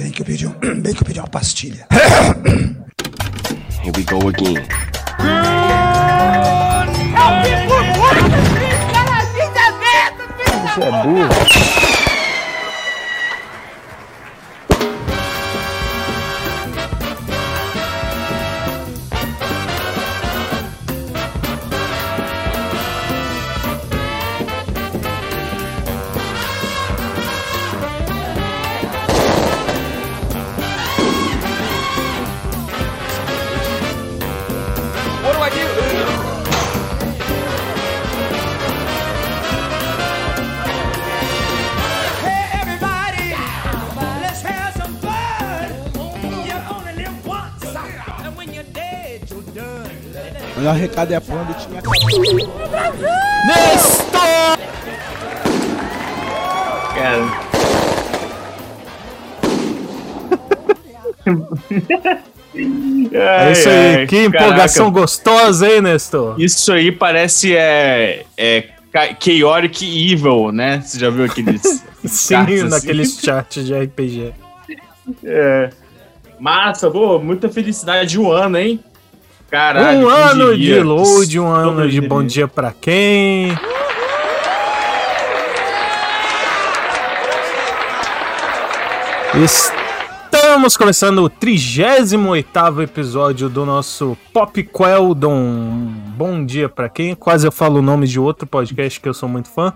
Bem que eu pedi, um, bem que eu pedi uma pastilha. Here we go again. Você é burro. Melhor recado é a do time acabou. Cara. É isso aí, que empolgação gostosa, hein, Nestor? Isso aí parece é, é Cha- Chaotic Evil, né? Você já viu aqueles Sim, assim? naqueles charts de RPG. É. Massa, pô, muita felicidade de um ano, hein? Caralho, um ano diria? de load, um ano de diria? bom dia pra quem. Estamos começando o 38 episódio do nosso Pop Queldon. Bom dia pra quem. Quase eu falo o nome de outro podcast que eu sou muito fã.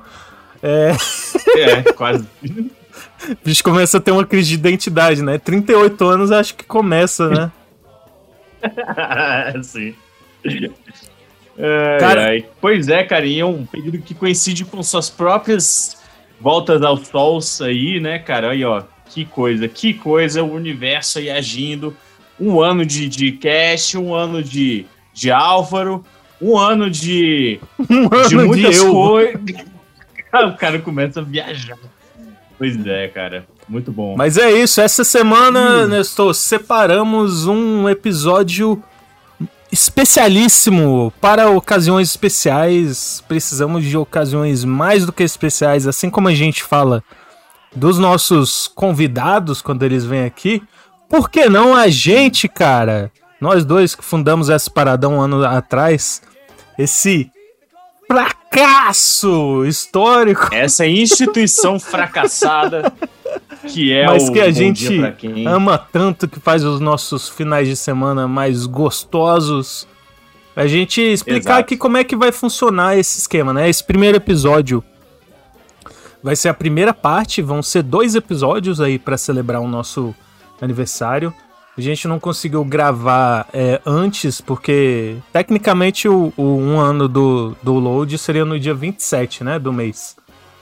É, É, quase. o bicho começa a ter uma crise de identidade, né? 38 anos acho que começa, né? Sim. Ai, Cara- ai. Pois é, carinha, um período que coincide com suas próprias voltas aos sols aí, né, cara? Aí, ó, que coisa, que coisa, o universo aí agindo. Um ano de, de Cash, um ano de, de Álvaro, um ano de, Um de ano muitas eu. coisas. o cara começa a viajar. Pois é, cara, muito bom. Mas é isso, essa semana, Hum. Nestor, separamos um episódio especialíssimo para ocasiões especiais. Precisamos de ocasiões mais do que especiais, assim como a gente fala dos nossos convidados quando eles vêm aqui. Por que não a gente, cara? Nós dois que fundamos essa parada um ano atrás, esse fracasso histórico. Essa instituição fracassada que é mas o que a gente ama tanto que faz os nossos finais de semana mais gostosos. A gente explicar Exato. aqui como é que vai funcionar esse esquema, né? Esse primeiro episódio vai ser a primeira parte, vão ser dois episódios aí pra celebrar o nosso aniversário. A gente não conseguiu gravar é, antes, porque tecnicamente o, o um ano do, do load seria no dia 27, né, do mês.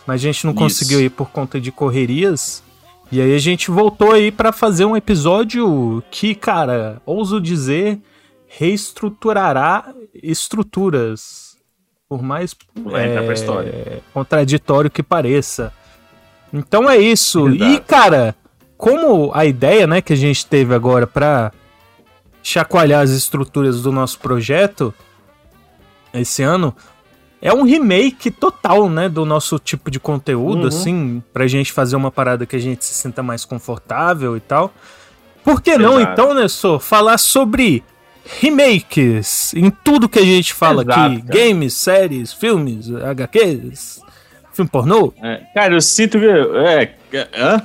Mas a gente não Isso. conseguiu ir por conta de correrias. E aí a gente voltou aí pra fazer um episódio que, cara, ouso dizer, reestruturará estruturas. Por mais pra é, história. contraditório que pareça. Então é isso. E, Exato. cara, como a ideia, né, que a gente teve agora pra chacoalhar as estruturas do nosso projeto esse ano é um remake total, né, do nosso tipo de conteúdo, Uhum. assim, pra gente fazer uma parada que a gente se sinta mais confortável e tal. Por que não, Exato. então, Nessor, falar sobre remakes em tudo que a gente fala Exato, aqui? cara. Games, séries, filmes, HQs, filme pornô? É, cara, eu sinto que. É, hã?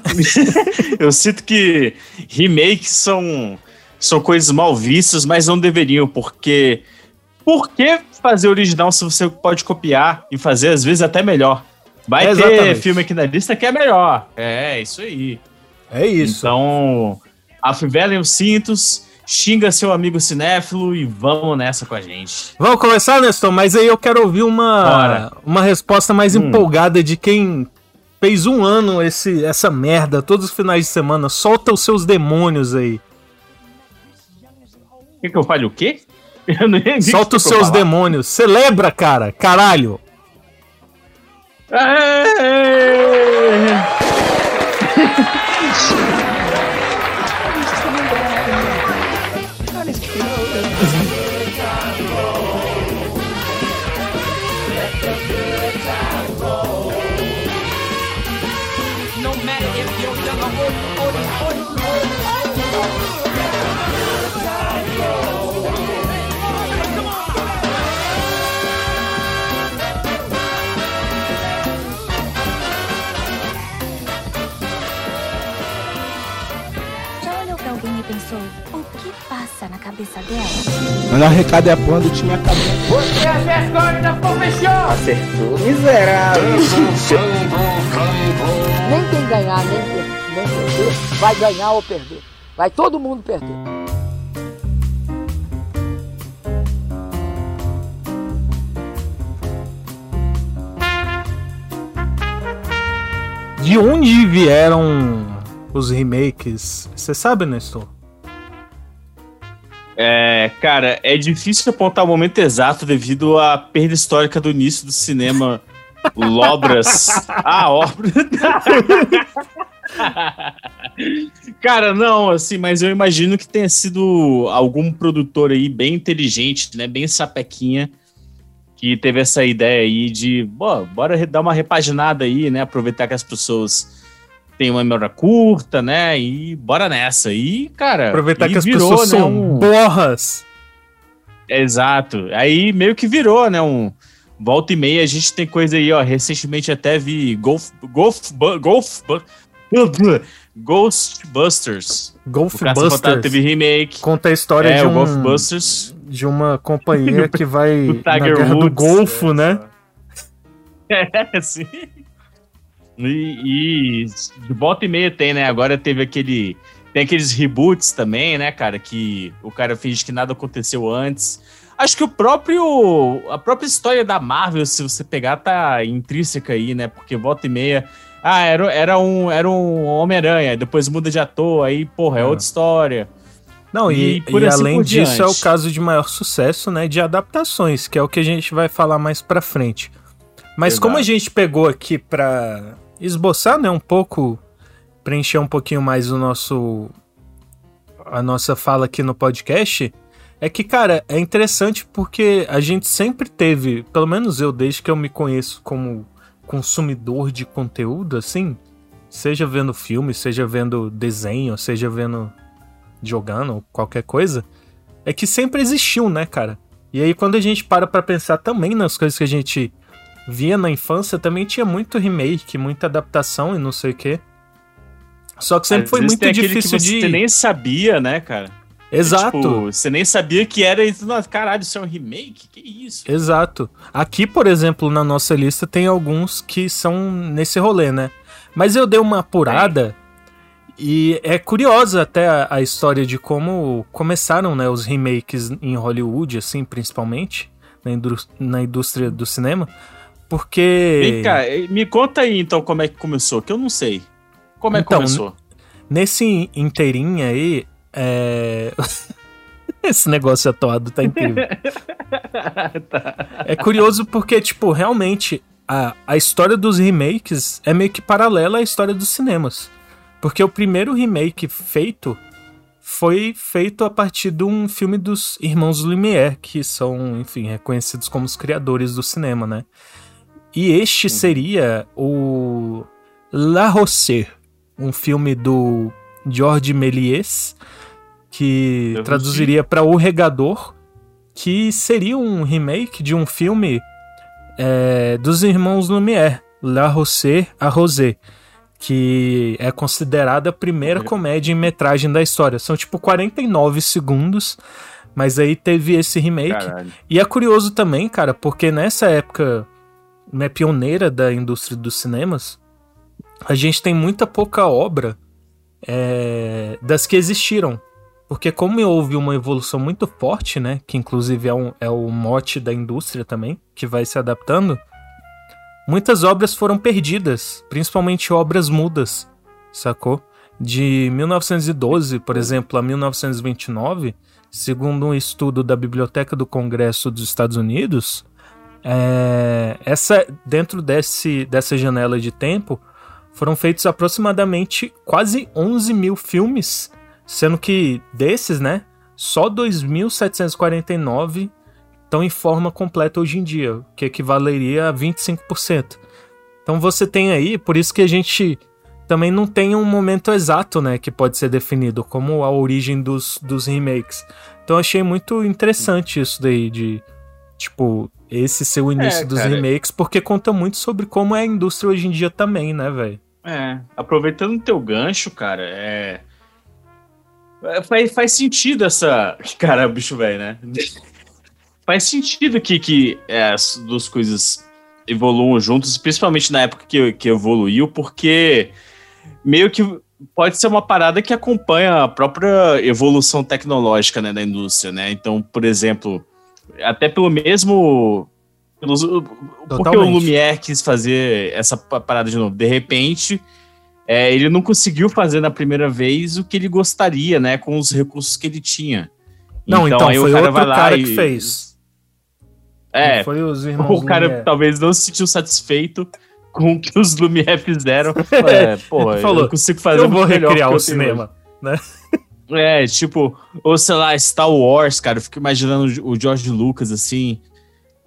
eu sinto que remakes são, são coisas mal vistas, mas não deveriam, porque. Por que fazer original se você pode copiar e fazer, às vezes, até melhor? Vai ter Exatamente. filme aqui na lista que é melhor. É, isso aí. É isso. Então, afivelem os cintos, xinga seu amigo cinéfilo e vamos nessa com a gente. Vamos começar, Nestor, mas aí eu quero ouvir uma, Bora. uma resposta mais Hum. empolgada de quem fez um ano esse, essa merda todos os finais de semana. Solta os seus demônios aí. Quer que eu fale o quê? Solta os seus falar. demônios. Celebra, cara. Caralho. É. cabeça dela? Mandar recado é quando o time acabou. Você é vergonha da profissão! Acertou, miserável. Nem quem ganhar, nem quem nem perder, vai ganhar ou perder. Vai todo mundo perder. De onde vieram os remakes? Você sabe, Nestor? É, cara, é difícil apontar o momento exato devido à perda histórica do início do cinema. Lobras. ah, obra. Cara, não, assim, mas eu imagino que tenha sido algum produtor aí bem inteligente, né? Bem sapequinha, que teve essa ideia aí de, bora dar uma repaginada aí, né? Aproveitar que as pessoas têm uma memória curta, né? E bora nessa. E, cara. Aproveitar e que as virou, pessoas né, são um- borras. Exato. Aí meio que virou, né? Um volta e meia, a gente tem coisa aí, ó. Recentemente até vi Golf, Golf, Golf, Bu- Ghostbusters. Golfbusters. teve remake. Conta a história é, de, um, Ghostbusters. de uma companhia que vai Do na Tiger guerra do Woods. Golfo, né? É, sim. E, e de volta e meia tem, né? Agora teve aquele. Tem aqueles reboots também, né, cara? Que o cara finge que nada aconteceu antes. Acho que o próprio. A própria história da Marvel, se você pegar, tá intrínseca aí, né? Porque volta e meia. Ah, era, era um, era um Homem-Aranha, depois muda de ator, aí, porra, é outra história. Não, e, E por e assim além disso é o diante. caso de maior sucesso, né, de adaptações, que é o que a gente vai falar mais pra frente. Mas Exato. como a gente pegou aqui pra esboçar, né, um pouco, preencher um pouquinho mais o nosso a nossa fala aqui no podcast, é que, cara, é interessante porque a gente sempre teve, pelo menos eu desde que eu me conheço como consumidor de conteúdo, assim, seja vendo filme, seja vendo desenho, seja vendo jogando, qualquer coisa, é que sempre existiu, né, cara? E aí quando a gente para pra pensar também nas coisas que a gente via na infância, também tinha muito remake, muita adaptação e não sei o quê. Só que sempre Às foi muito difícil que você de. nem sabia, né, cara? Exato. Tipo, você nem sabia que era isso. Caralho, isso é um remake? Que isso? Exato. Aqui, por exemplo, na nossa lista tem alguns que são nesse rolê, né? Mas eu dei uma apurada e é curiosa até a, a história de como começaram, né, os remakes em Hollywood, assim, principalmente, na, indú- na indústria do cinema, porque Vem cá, me conta aí então como é que começou, que eu não sei. Como é que Então, começou? nesse inteirinho aí, é... esse negócio atuado tá incrível. É curioso porque, tipo, realmente a, a história dos remakes é meio que paralela à história dos cinemas. Porque o primeiro remake feito foi feito a partir de um filme dos irmãos Lumière, que são, enfim, reconhecidos como os criadores do cinema, né? E este seria o La Rosseur, um filme do Georges Méliès, que Eu traduziria para O Regador, que seria um remake de um filme é, dos irmãos Lumière, La Rosseur a Rosé, que é considerada a primeira comédia em metragem da história. São tipo 49 segundos, mas aí teve esse remake. Caralho. E é curioso também, cara, porque nessa época né, pioneira da indústria dos cinemas, a gente tem muita pouca obra é, das que existiram. Porque como houve uma evolução muito forte, né, que inclusive é, um, é o mote da indústria também, que vai se adaptando, muitas obras foram perdidas, principalmente obras mudas, sacou? De 1912, por exemplo, a 1929, segundo um estudo da Biblioteca do Congresso dos Estados Unidos, é, essa dentro desse, dessa janela de tempo foram feitos aproximadamente quase 11 mil filmes, sendo que desses, né, só 2.749 estão em forma completa hoje em dia, o que equivaleria a 25%. Então você tem aí, por isso que a gente também não tem um momento exato, né, que pode ser definido como a origem dos, dos remakes. Então achei muito interessante isso daí de tipo esse ser o início É, dos cara. remakes, porque conta muito sobre como é a indústria hoje em dia também, né, velho? É, aproveitando o teu gancho, cara, é. É, Faz, faz sentido essa. Cara, bicho velho, né? faz sentido que, que é, as duas coisas evoluam juntos, principalmente na época que, que evoluiu, porque meio que pode ser uma parada que acompanha a própria evolução tecnológica né, da indústria, né? Então, por exemplo, até pelo mesmo. Pelos, porque o. Lumière quis fazer essa pa- parada de novo. De repente, é, ele não conseguiu fazer na primeira vez o que ele gostaria, né? Com os recursos que ele tinha. Não, então, aí o foi outro vai lá cara e- que fez. É, Não foi os irmãos o cara Lumière. talvez não se sentiu satisfeito com o que os Lumière fizeram. É, pô, Ele falou, eu consigo fazer eu vou melhor recriar o cinema. Né? É, tipo, ou sei lá, Star Wars, cara, eu fico imaginando o George Lucas assim.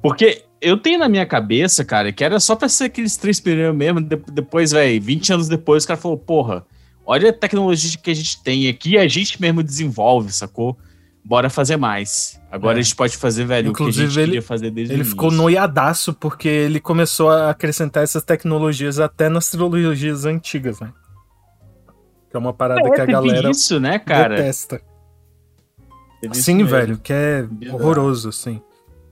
Porque eu tenho na minha cabeça, cara, que era só pra ser aqueles três primeiros mesmo. de- depois, velho, 20 anos depois, o cara falou, porra, olha a tecnologia que a gente tem aqui, a gente mesmo desenvolve, sacou? Bora fazer mais. Agora É. a gente pode fazer, velho, o que a Inclusive, gente ele- queria fazer desde Ele ficou noiadaço porque ele começou a acrescentar essas tecnologias até nas trilogias antigas, né? Que é uma parada É, que a galera isso, né, cara? detesta. Sim, velho, que é horroroso, assim.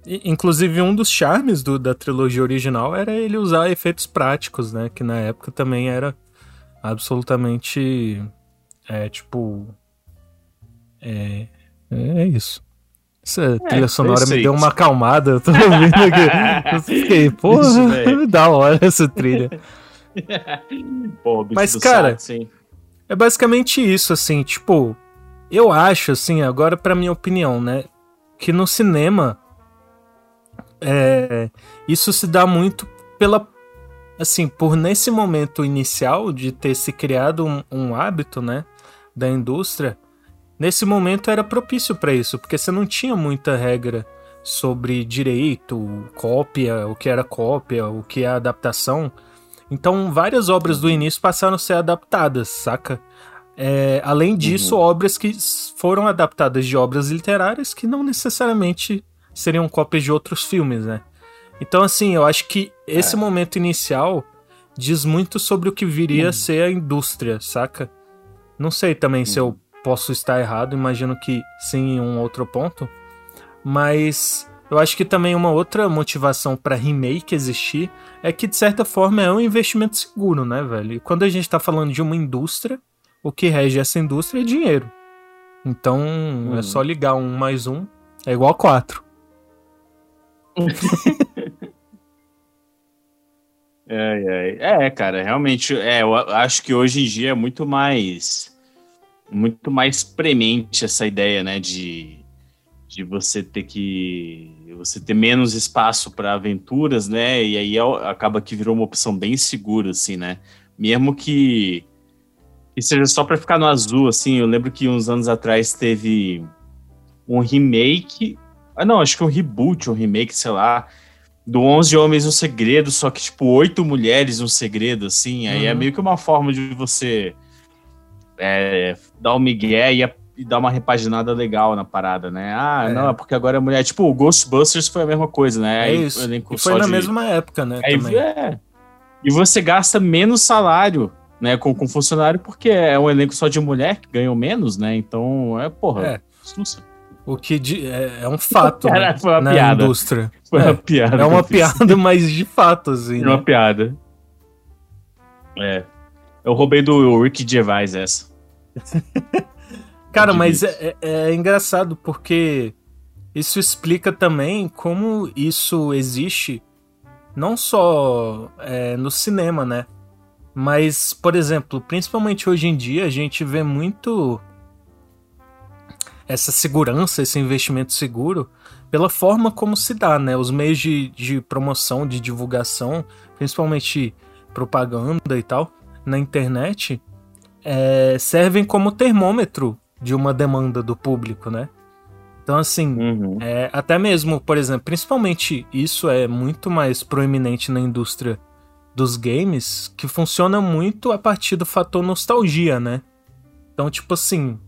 E, inclusive, um dos charmes do- da trilogia original era ele usar efeitos práticos, né? Que na época também era absolutamente. É, tipo. É. É isso. Essa trilha foi sonora me deu uma acalmada. Eu tô ouvindo aqui. Eu fiquei, porra, da hora essa trilha. Pô, Mas, cara? É basicamente isso, assim, tipo, eu acho, assim, agora pra minha opinião, né, que no cinema é, isso se dá muito pela, assim, por nesse momento inicial de ter se criado um, um hábito, né, da indústria, nesse momento era propício pra isso, porque você não tinha muita regra sobre direito, cópia, o que era cópia, o que é adaptação. Então, várias obras do início passaram a ser adaptadas, saca? É, além disso, obras que foram adaptadas de obras literárias que não necessariamente seriam cópias de outros filmes, né? Então, assim, eu acho que esse momento inicial diz muito sobre o que viria a ser a indústria, saca? Não sei também se eu posso estar errado, imagino que sim em um outro ponto, mas eu acho que também uma outra motivação para remake existir é que de certa forma é um investimento seguro, né, velho? E quando a gente tá falando de uma indústria, o que rege essa indústria é dinheiro. Então é só ligar um mais um, é igual a quatro. É, é, é, cara, realmente, é, eu acho que hoje em dia é muito mais muito mais premente essa ideia, né, de, de você ter que você ter menos espaço para aventuras, né, e aí é- acaba que virou uma opção bem segura, assim, né, mesmo que, que seja só para ficar no azul, assim, eu lembro que uns anos atrás teve um remake, ah não, acho que um reboot, um remake, sei lá, do 11 Homens no Segredo, só que, tipo, oito mulheres no segredo, assim. Aí é Uhum. meio que uma forma de você é, dar um migué e, e dar uma repaginada legal na parada, né? Ah, É. não, é porque agora é mulher. Tipo, o Ghostbusters foi a mesma coisa, né? É isso. E foi na de- mesma época, né? Aí, também. é. E você gasta menos salário, né, com, com funcionário, porque é um elenco só de mulher que ganham menos, né? Então, é, porra. É. sussa. O que de- é, é um fato né, Caralho, foi uma na piada. indústria. Foi É. uma piada. É uma piada, mas de fato, assim. É uma né? piada. É. Eu roubei do Rick Gervais essa. Cara, mas é, é- é engraçado porque isso explica também como isso existe não só é, no cinema, né? Mas, por exemplo, principalmente hoje em dia, a gente vê muito essa segurança, esse investimento seguro, pela forma como se dá, né? Os meios de, de promoção, de divulgação, principalmente propaganda e tal, na internet, é, servem como termômetro de uma demanda do público, né? Então, assim, Uhum. é, até mesmo, por exemplo, principalmente isso é muito mais proeminente na indústria dos games, que funciona muito a partir do fator nostalgia, né? Então, tipo assim,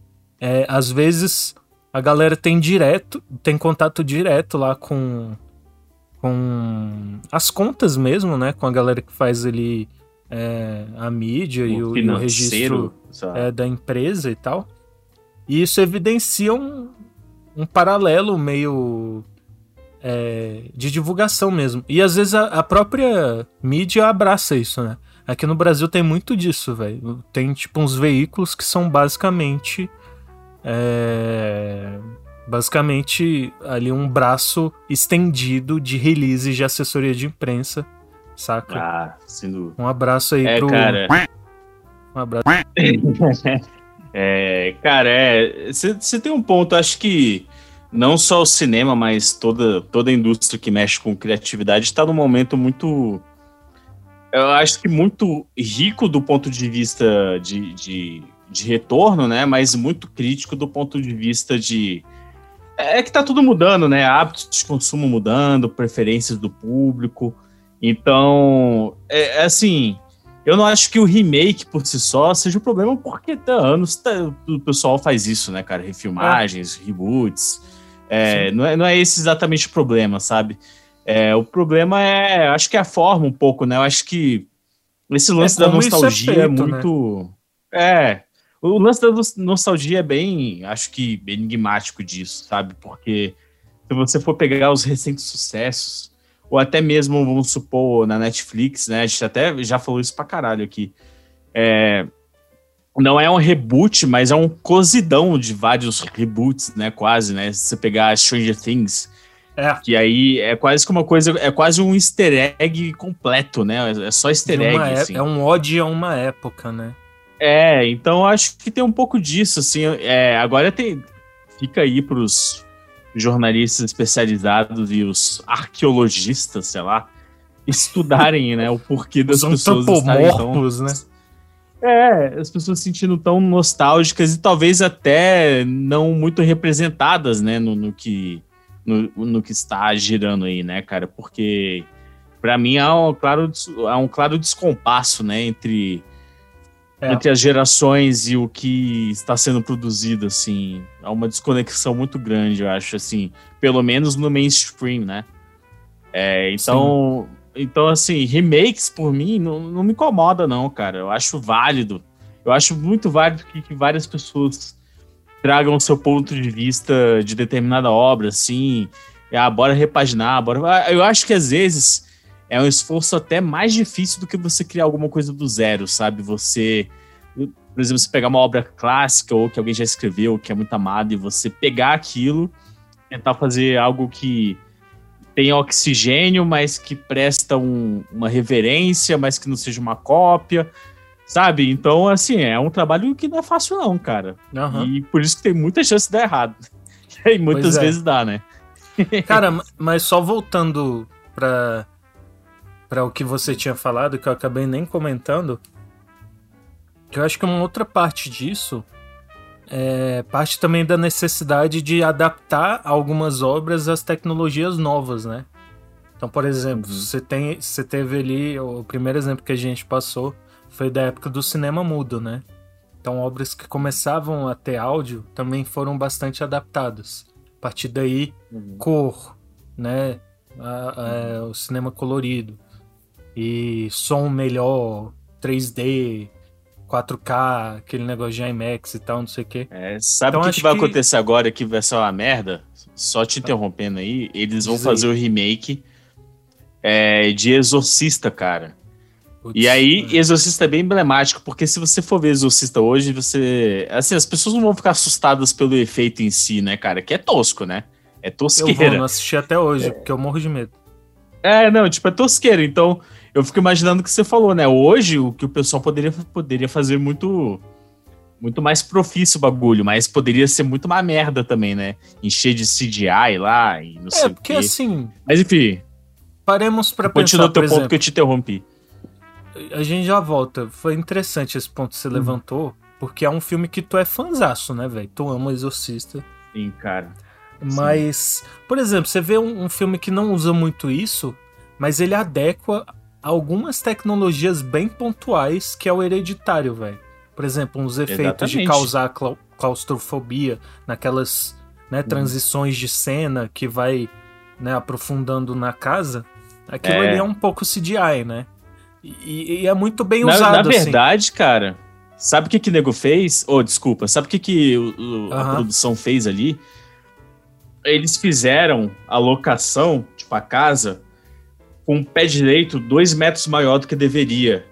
é, às vezes a galera tem direto, tem contato direto lá com com as contas mesmo, né? Com a galera que faz ali é, a mídia e o, e o registro é, da empresa e tal. E isso evidencia um, um paralelo meio é, de divulgação mesmo. E às vezes a, a própria mídia abraça isso, né? Aqui no Brasil tem muito disso, velho. Tem tipo uns veículos que são basicamente. É, basicamente ali um braço estendido de release de assessoria de imprensa, saca? Ah, sendo. Um abraço aí É, pro. cara. Um abraço. É, cara, é. Você tem um ponto, acho que não só o cinema, mas toda, toda a indústria que mexe com criatividade está num momento muito. Eu acho que muito rico do ponto de vista de, de, de retorno, né? Mas muito crítico do ponto de vista de. É que tá tudo mudando, né? Hábitos de consumo mudando, preferências do público. Então, é, é assim. Eu não acho que o remake por si só seja o problema, porque há anos tá- o pessoal faz isso, né, cara? Refilmagens, reboots. É, não, é, não é esse exatamente o problema, sabe? É, o problema é, acho que é a forma um pouco, né? Eu acho que esse lance da como isso é nostalgia é, feito, né? muito. É. O lance da nos- nostalgia é bem, acho que, enigmático disso, sabe? Porque se você for pegar os recentes sucessos, ou até mesmo, vamos supor, na Netflix, né? A gente até já falou isso pra caralho aqui. É, não é um reboot, mas é um cozidão de vários reboots, né? Quase, né? Se você pegar Stranger Things, É. que aí é quase que uma coisa, é quase um easter egg completo, né? É só easter egg, é, assim. é um ode a uma época, né? É, então acho que tem um pouco disso, assim. É, agora tem. Fica aí pros jornalistas especializados e os arqueologistas, sei lá, estudarem, né, o porquê das pessoas estarem tão, né? é, as pessoas se sentindo tão nostálgicas e talvez até não muito representadas, né, no, no que no, no que está girando aí, né, cara? Porque pra mim há um claro, há um claro descompasso, né, entre É. entre as gerações e o que está sendo produzido, assim, há uma desconexão muito grande, eu acho, assim, pelo menos no mainstream, né? É, então, então, assim, remakes por mim não, não me incomoda, não, cara. Eu acho válido. Eu acho muito válido que, que várias pessoas tragam o seu ponto de vista de determinada obra, assim. Ah, bora repaginar, bora. Eu acho que às vezes é um esforço até mais difícil do que você criar alguma coisa do zero, sabe? Você, por exemplo, você pegar uma obra clássica ou que alguém já escreveu, que é muito amado, e você pegar aquilo, tentar fazer algo que tem oxigênio, mas que presta um- uma reverência, mas que não seja uma cópia, sabe? Então, assim, é um trabalho que não é fácil, não, cara. Aham. E por isso que tem muita chance de dar errado. E muitas é. vezes dá, né? Cara, ma- mas só voltando pra, pra o que você tinha falado, que eu acabei nem comentando, que eu acho que uma outra parte disso é parte também da necessidade de adaptar algumas obras às tecnologias novas, né? Então, por exemplo, você, tem, você teve ali, o primeiro exemplo que a gente passou foi da época do cinema mudo, né? Então, obras que começavam a ter áudio também foram bastante adaptadas. A partir daí, cor, né? A- a- o cinema colorido e som melhor, 3D, 4K, aquele negócio de IMAX e tal, não sei o quê. É, sabe Então, o que, acho que vai que- acontecer agora que vai ser uma merda? Só te interrompendo aí, eles vão Diz aí. fazer o remake é, de Exorcista, cara. Putz, E aí, é. Exorcista é bem emblemático, porque se você for ver Exorcista hoje, você. Assim, as pessoas não vão ficar assustadas pelo efeito em si, né, cara? Que é tosco, né? É eu tosqueira. vou, não assisti até hoje, porque eu morro de medo. É, não, tipo, é tosqueira. Então, eu fico imaginando o que você falou, né? Hoje, o que o pessoal poderia, poderia fazer muito. Muito mais profício o bagulho, mas poderia ser muito uma merda também, né? Encher de CGI lá e não sei É, o porque quê. assim, Mas enfim, paremos pra continua pensar, o teu ponto exemplo, que eu te interrompi. a gente já volta. Foi interessante esse ponto que você levantou, porque é um filme que tu é fanzaço, né, velho? Tu ama o Exorcista. Sim, cara. Mas, por exemplo, você vê um, um filme que não usa muito isso, mas ele adequa algumas tecnologias bem pontuais que é o hereditário, velho. Por exemplo, uns efeitos de Exatamente. causar clau- claustrofobia naquelas né, transições de cena que vai né, aprofundando na casa. Aquilo É. ali é um pouco CGI, né? E, e é muito bem Na, usado, na assim. verdade, cara, Sabe o que que nego fez? Oh, desculpa. Sabe o que que o- o- a Aham. produção fez ali? Eles fizeram a locação, tipo, a casa, com um pé direito dois metros maior do que deveria.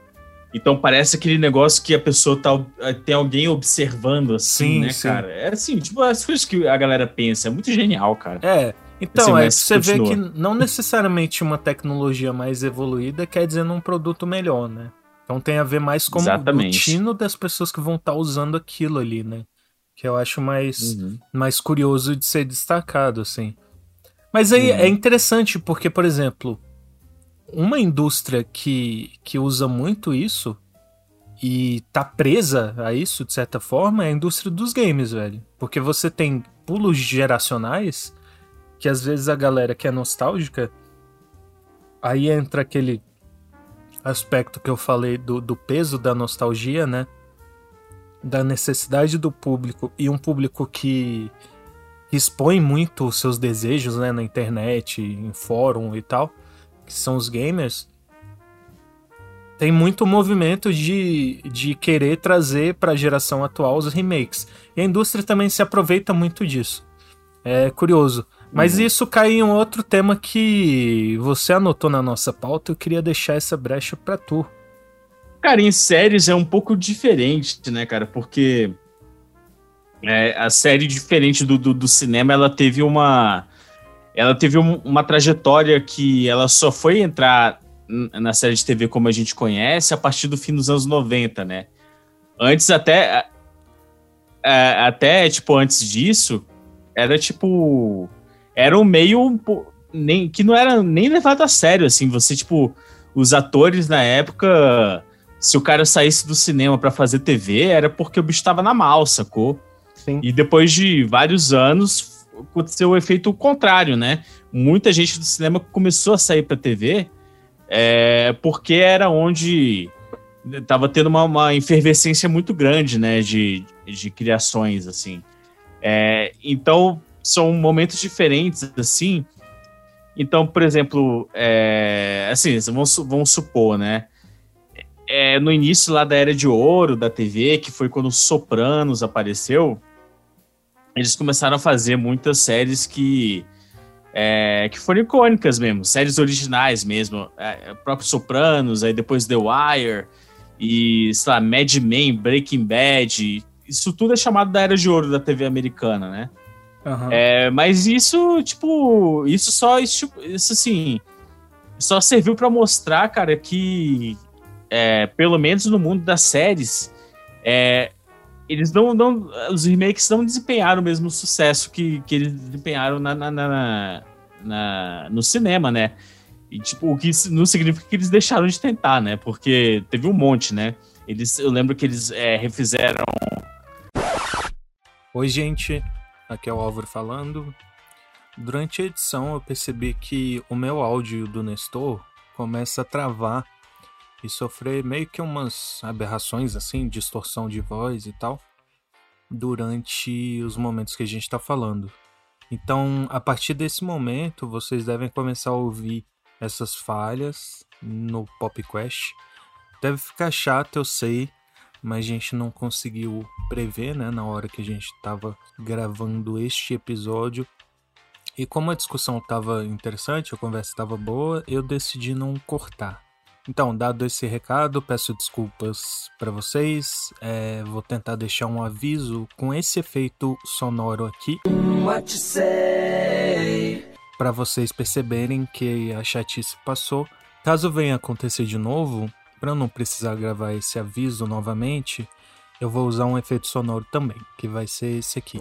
Então parece aquele negócio que a pessoa tá. Tem alguém observando assim, Sim, né, sim. cara? É assim, tipo, as coisas que a galera pensa. É muito genial, cara. É, então, Assim, é, você vê que continua. não necessariamente uma tecnologia mais evoluída quer dizer um produto melhor, né? Então tem a ver mais com o Exatamente. tino das pessoas que vão estar usando aquilo ali, né? Que eu acho mais, Uhum. mais curioso de ser destacado, assim. Mas aí Uhum. é interessante porque, por exemplo, uma indústria que, que usa muito isso e tá presa a isso, de certa forma, é a indústria dos games, velho. Porque você tem pulos geracionais que às vezes a galera que é nostálgica, aí entra aquele aspecto que eu falei do, do peso da nostalgia, né? Da necessidade do público e um público que expõe muito os seus desejos né, na internet, em fórum e tal, que são os gamers. Tem muito movimento de, de querer trazer para a geração atual os remakes. E a indústria também se aproveita muito disso. É curioso. Mas isso cai em um outro tema que você anotou na nossa pauta. Eu queria deixar essa brecha para tu. Cara, em séries é um pouco diferente, né, cara? Porque é, a série, diferente do, do, do cinema, ela teve uma. Ela teve um- uma trajetória que ela só foi entrar na série de TV como a gente conhece a partir do fim dos anos 90, né? Antes até. é, até, tipo, antes disso, era tipo. Era um meio nem, que não era nem levado a sério, assim. Você, tipo, os atores na época se o cara saísse do cinema pra fazer TV, era porque o bicho tava na mal, sacou? Sim. E depois de vários anos, aconteceu o efeito contrário, né? Muita gente do cinema começou a sair pra TV é, porque era onde tava tendo uma, uma efervescência muito grande, né? De, de criações, assim. É, então, são momentos diferentes, assim. Então, por exemplo, é, assim, vamos, vamos supor, né? É, no início lá da Era de Ouro da TV, que foi quando os Sopranos apareceu, eles começaram a fazer muitas séries que é, que foram icônicas mesmo, séries originais mesmo, é, próprio Sopranos, aí depois The Wire e sei lá, Mad Men, Breaking Bad, isso tudo é chamado da Era de Ouro da TV americana, né? Aham. É, mas isso, tipo, isso só, isso, isso assim, só serviu pra mostrar, cara, que é, pelo menos no mundo das séries, é, eles não, não, os remakes não desempenharam o mesmo sucesso que, que eles desempenharam na, na- na- na- no cinema, né? E, tipo, o que não significa que eles deixaram de tentar, né? Porque teve um monte, né? Eles, eu lembro que eles é, refizeram Oi, gente. Aqui é o Álvaro falando. Durante a edição, eu percebi que o meu áudio do Nestor começa a travar e sofrer meio que umas aberrações, assim, distorção de voz e tal, durante os momentos que a gente está falando. Então, a partir desse momento, vocês devem começar a ouvir essas falhas no PopQuest. Deve ficar chato, eu sei, mas a gente não conseguiu prever, né, na hora que a gente estava gravando este episódio. E como a discussão estava interessante, a conversa estava boa, eu decidi não cortar. Então, dado esse recado, peço desculpas para vocês. é, vou tentar deixar um aviso com esse efeito sonoro aqui. Para vocês perceberem que a chatice passou. Caso venha acontecer de novo, para não precisar gravar esse aviso novamente, eu vou usar um efeito sonoro também, que vai ser esse aqui.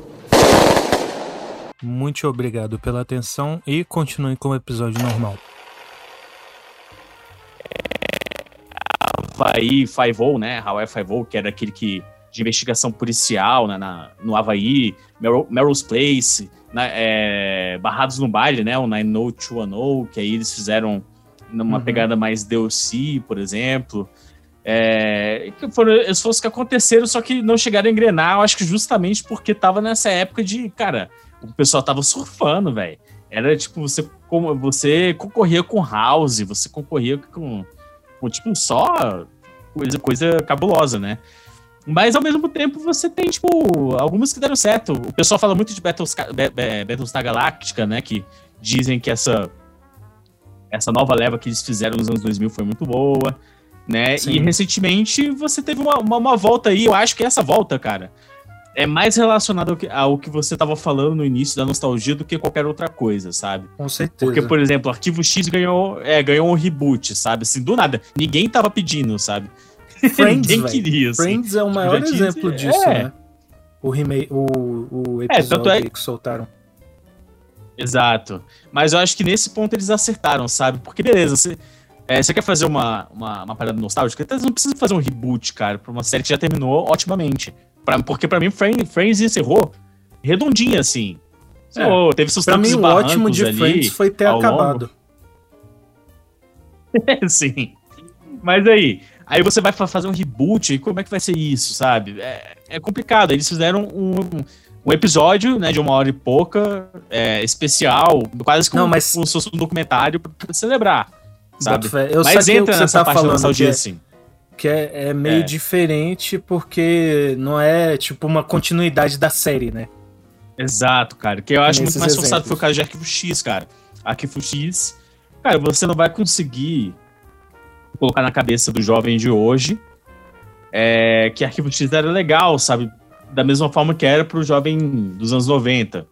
Muito obrigado pela atenção e continue com o episódio normal. Havaí Five-O, né? Hawaii Five-O, que era aquele que de investigação policial né, na, no Havaí, Meryl- Meryl's Place, né, é, Barrados no Baile, né? O 90210, que aí eles fizeram numa Uhum. pegada mais DLC, por exemplo. É, que foram esforços que aconteceram, só que não chegaram a engrenar, eu acho que justamente porque tava nessa época de, cara, o pessoal tava surfando, velho. Era tipo, você, você concorria com House, você concorria com tipo, só coisa, coisa cabulosa, né? Mas ao mesmo tempo você tem, tipo, algumas que deram certo. O pessoal fala muito de Battlestar, Battlestar Galactica, né? Que dizem que essa, essa nova leva que eles fizeram nos anos 2000 foi muito boa, né? Sim. E recentemente você teve uma, uma, uma volta aí. Eu acho que essa volta, cara, é mais relacionada ao que, ao que você tava falando no início da nostalgia do que qualquer outra coisa, sabe? Com certeza. Porque, por exemplo, Arquivo X ganhou, é, ganhou um reboot, sabe? Assim, do nada. Ninguém tava pedindo, sabe? Friends, Ninguém queria, assim. Friends é o maior já tinha- exemplo disso, é. né? O remake, o, o É, episódio é- aí que soltaram. Exato. Mas eu acho que nesse ponto eles acertaram, sabe? Porque, beleza, você, é, você quer fazer uma, uma, uma parada nostálgica? Até você não precisa fazer um reboot, cara, pra uma série que já terminou otimamente. Pra, porque pra mim, Friends, Friends encerrou redondinha, assim. É. Pô, teve seus Pra mim, o ótimo de ali Friends foi ter acabado. Sim. Mas aí, aí você vai fa- fazer um reboot, e como é que vai ser isso, sabe? É, é complicado. Eles fizeram um, um episódio, né, de uma hora e pouca, é, especial, quase como, Não, mas- como se fosse um documentário pra, pra celebrar, sabe? Eu Mas entra nessa tá parte da falando, nostalgia, que é, assim. Que é, é meio É. diferente porque não é tipo uma continuidade da série, né? Exato, cara. Que eu acho Nesses muito mais forçado foi o caso de Arquivo X, cara. Arquivo X, cara, você não vai conseguir colocar na cabeça do jovem de hoje é, que Arquivo X era legal, sabe? Da mesma forma que era pro jovem dos anos 90.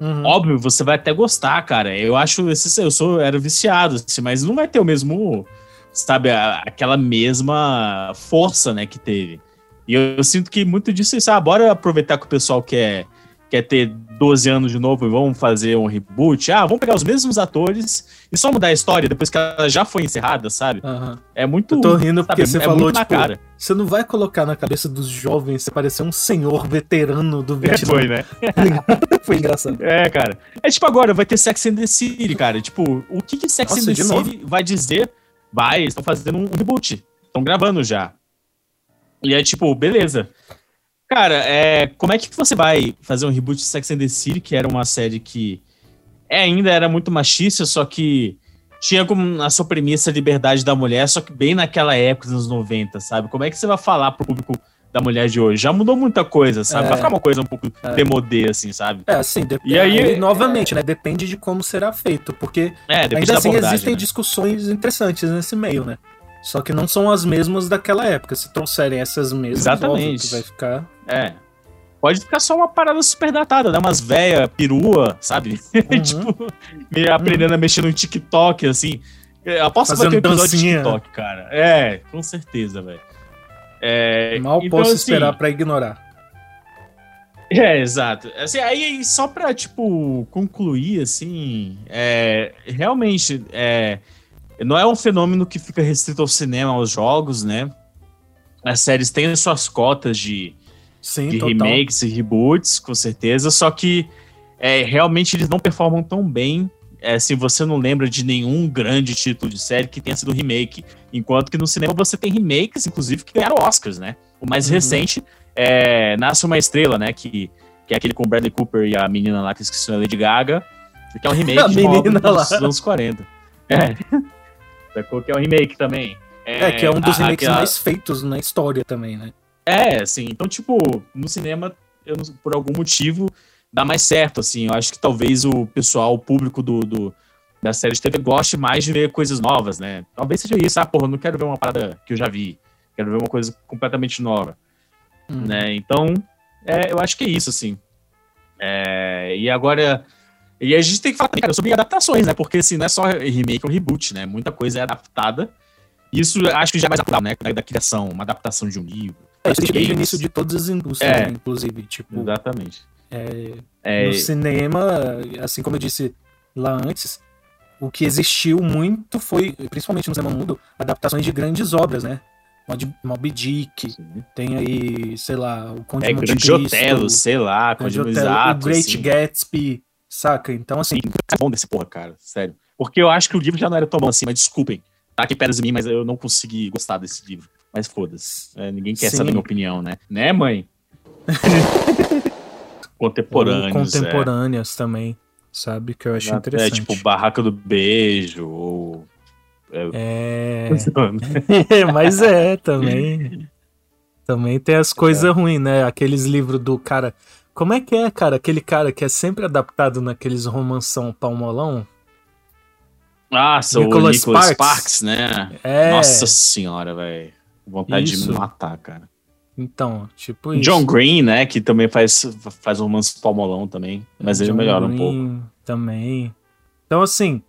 Uhum. Óbvio, você vai até gostar, cara. Eu acho, esse, eu sou, era viciado, assim, mas não vai ter o mesmo, sabe, a- aquela mesma força, né, que teve. E eu, eu sinto que muito disso é isso. Ah, bora aproveitar que o pessoal quer, quer ter 12 anos de novo e vamos fazer um reboot. Ah, vamos pegar os mesmos atores e só mudar a história depois que ela já foi encerrada, sabe? Aham. É muito. Eu tô rindo porque sabe, você é falou, tipo, cara. você não vai colocar na cabeça dos jovens você parecer um senhor veterano do Vietnã. Foi, né? Foi engraçado. É, cara. É tipo agora, vai ter Sex and the City, cara. Tipo, o que que Sex Nossa, and the City vai dizer? Vai, estão fazendo um reboot. Estão gravando já. E é tipo, beleza. Cara, é, como é que você vai fazer um reboot de Sex and the City, que era uma série que é, ainda era muito machista, só que tinha como a sua premissa a liberdade da mulher, só que bem naquela época, nos anos 90, sabe? Como é que você vai falar pro público da mulher de hoje? Já mudou muita coisa, sabe? É. Vai ficar uma coisa um pouco demodê, assim, sabe? É, assim, dep- E aí- novamente, né? Depende de como será feito, porque É, depende ainda da assim existem né? discussões interessantes nesse meio, né? Só que não são as mesmas daquela época. Se trouxerem essas mesmas, Exatamente. óbvio que vai ficar. É. Pode ficar só uma parada super datada, né? Umas véia perua, sabe? Uhum. tipo, meio aprendendo a mexer no TikTok, assim. Eu Aposto que vai ter um Fazendo episódio de dancinha. TikTok, cara. É, com certeza, velho. É, Mal então, posso assim, esperar pra ignorar. É, exato. Assim, aí, só pra, tipo, concluir, assim, é, realmente, é, não é um fenômeno que fica restrito ao cinema, aos jogos, né? As séries têm as suas cotas de, Sim, de remakes e reboots, com certeza, só que é, realmente eles não performam tão bem é, se você não lembra de nenhum grande título de série que tenha sido remake. Enquanto que no cinema você tem remakes, inclusive, que ganharam Oscars, né? O mais Uhum. recente é Nasce Uma Estrela, né? Que, que é aquele com Bradley Cooper e a menina lá que esqueci a Lady Gaga. Que é um remake A de uma obra menina dos lá. anos 40. É. Sacou que é um remake também. É, que é um dos a- remakes aquela- mais feitos na história também, né? é, assim, então, tipo, no cinema, não- por algum motivo, dá mais certo, assim. Eu acho que talvez o pessoal, o público do, do- da série de TV goste mais de ver coisas novas, né? Talvez seja isso. Ah, porra, não quero ver uma parada que eu já vi. Quero ver uma coisa completamente nova, Hum. né? Então, é, eu acho que é isso, assim. É, e agora... E a gente tem que falar também, cara, sobre adaptações, né? Porque, assim, não é só remake ou reboot, né? Muita coisa é adaptada. Isso eu acho que já é mais natural, né? Da, da criação, uma adaptação de um livro. É, isso desde o início de todas as indústrias, É. né? inclusive. Tipo, Exatamente. É, É, no cinema, assim como eu disse lá antes, o que existiu muito foi, principalmente no cinema mudo, adaptações de grandes obras, né? Mob- Dick, tem aí, sei lá, o Conde É, de Monte Grande Cristo, Otelo, sei lá, Conde Exato. o Great assim. Gatsby, saca? Então, assim, É bom desse porra, cara, sério. Porque eu acho que o livro já não era tão bom assim, mas desculpem. Tá aqui pedras em mim, mas eu não consegui gostar desse livro. Mas foda-se. É, ninguém quer Sim. saber minha opinião, né? Né, mãe? Contemporâneos. é. contemporâneas também, sabe? Que eu acho É, interessante. tipo Barraca do Beijo, ou. É, mas é também. Também tem as coisas ruins, né? Aqueles livros do cara. Como é que é, cara? Aquele cara que é sempre adaptado naqueles romanção palmolão? Nossa, Nicholas o Nicholas Sparks. Sparks, né? É. Nossa senhora, velho. Vontade de Isso. me matar, cara. Então, tipo isso. John Green, né? Que também faz, faz romance palmolão também. Mas ele John melhora um pouco. Green Também. Então, assim.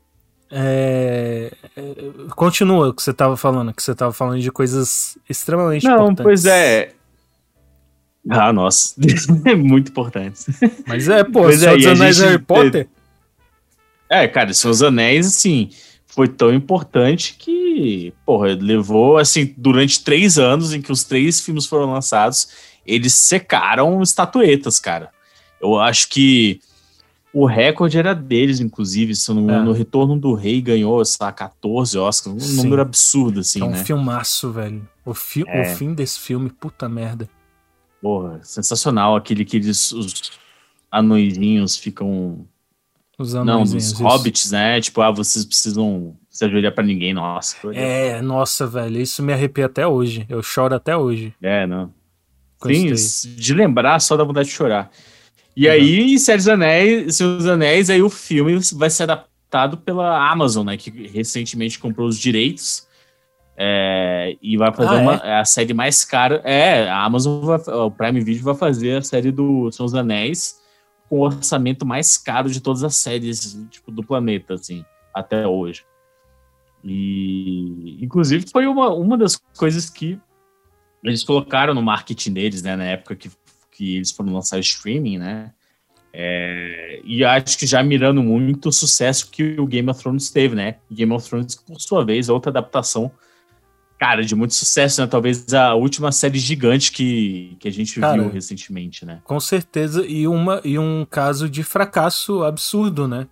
é, é, Continua o que você tava falando, que você tava falando de coisas extremamente Não, importantes. pois é. Ah, nossa. Muito importante. Mas é, pô, Pois Senhor é, dos Anéis gente- Harry Potter. É, cara, Seus Anéis, assim, foi tão importante que, porra, levou, assim, durante três anos em que os três filmes foram lançados, eles secaram estatuetas, cara. Eu acho que o recorde era deles, inclusive, se eu não me engano, É. no Retorno do Rei ganhou, sei lá, 14 Oscars, um Sim. número absurdo, assim, é um né? filmaço, velho. O, fi É. o fim desse filme, puta merda. Porra, sensacional, aquele que eles, os anõezinhos ficam Os Não, dos isso. hobbits, né? Tipo, ah, vocês precisam se ajoelhar pra ninguém, nossa. É, nossa, velho, isso me arrepia até hoje. Eu choro até hoje. É, não. Sim, de lembrar só dá vontade de chorar. E Uhum. aí, dos Anéis, dos Anéis, aí o filme vai ser adaptado pela Amazon, né? Que recentemente comprou os direitos. é, e vai fazer Ah, uma, é a série mais cara. É, a Amazon, vai, o Prime Video vai fazer a série do dos Anéis com o orçamento mais caro de todas as séries tipo, do planeta, assim, até hoje. E, inclusive, foi uma, uma das coisas que eles colocaram no marketing deles, né, na época que, que eles foram lançar o streaming, né? É, e acho que já mirando muito o sucesso que o Game of Thrones teve, né? Game of Thrones, por sua vez, é outra adaptação, cara, de muito sucesso, né? Talvez a última série gigante que, que a gente Cara, viu recentemente, né? Com certeza, e, uma, e um caso de fracasso absurdo, né?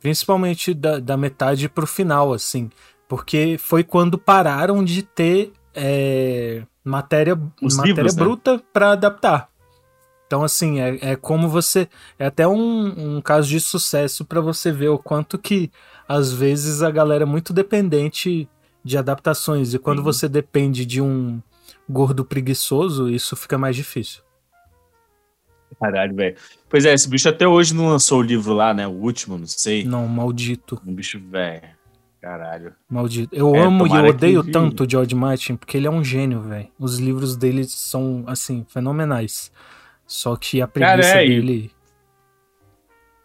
Principalmente da, da metade pro final, assim. Porque foi quando pararam de ter é, matéria, Os matéria livros, né? bruta pra adaptar. Então, assim, é, é como você. É até um, um caso de sucesso pra você ver o quanto que, às vezes, a galera é muito dependente de adaptações. E quando Sim. você depende de um gordo preguiçoso, isso fica mais difícil. Caralho, velho. Pois é, esse bicho até hoje não lançou o livro lá, né? O último, não sei. Não, maldito. Um bicho velho. Caralho. Maldito. Eu É, amo e eu odeio que- tanto o George Martin, porque ele é um gênio, velho. Os livros dele são, assim, fenomenais. Só que a Cara, preguiça é, e- dele.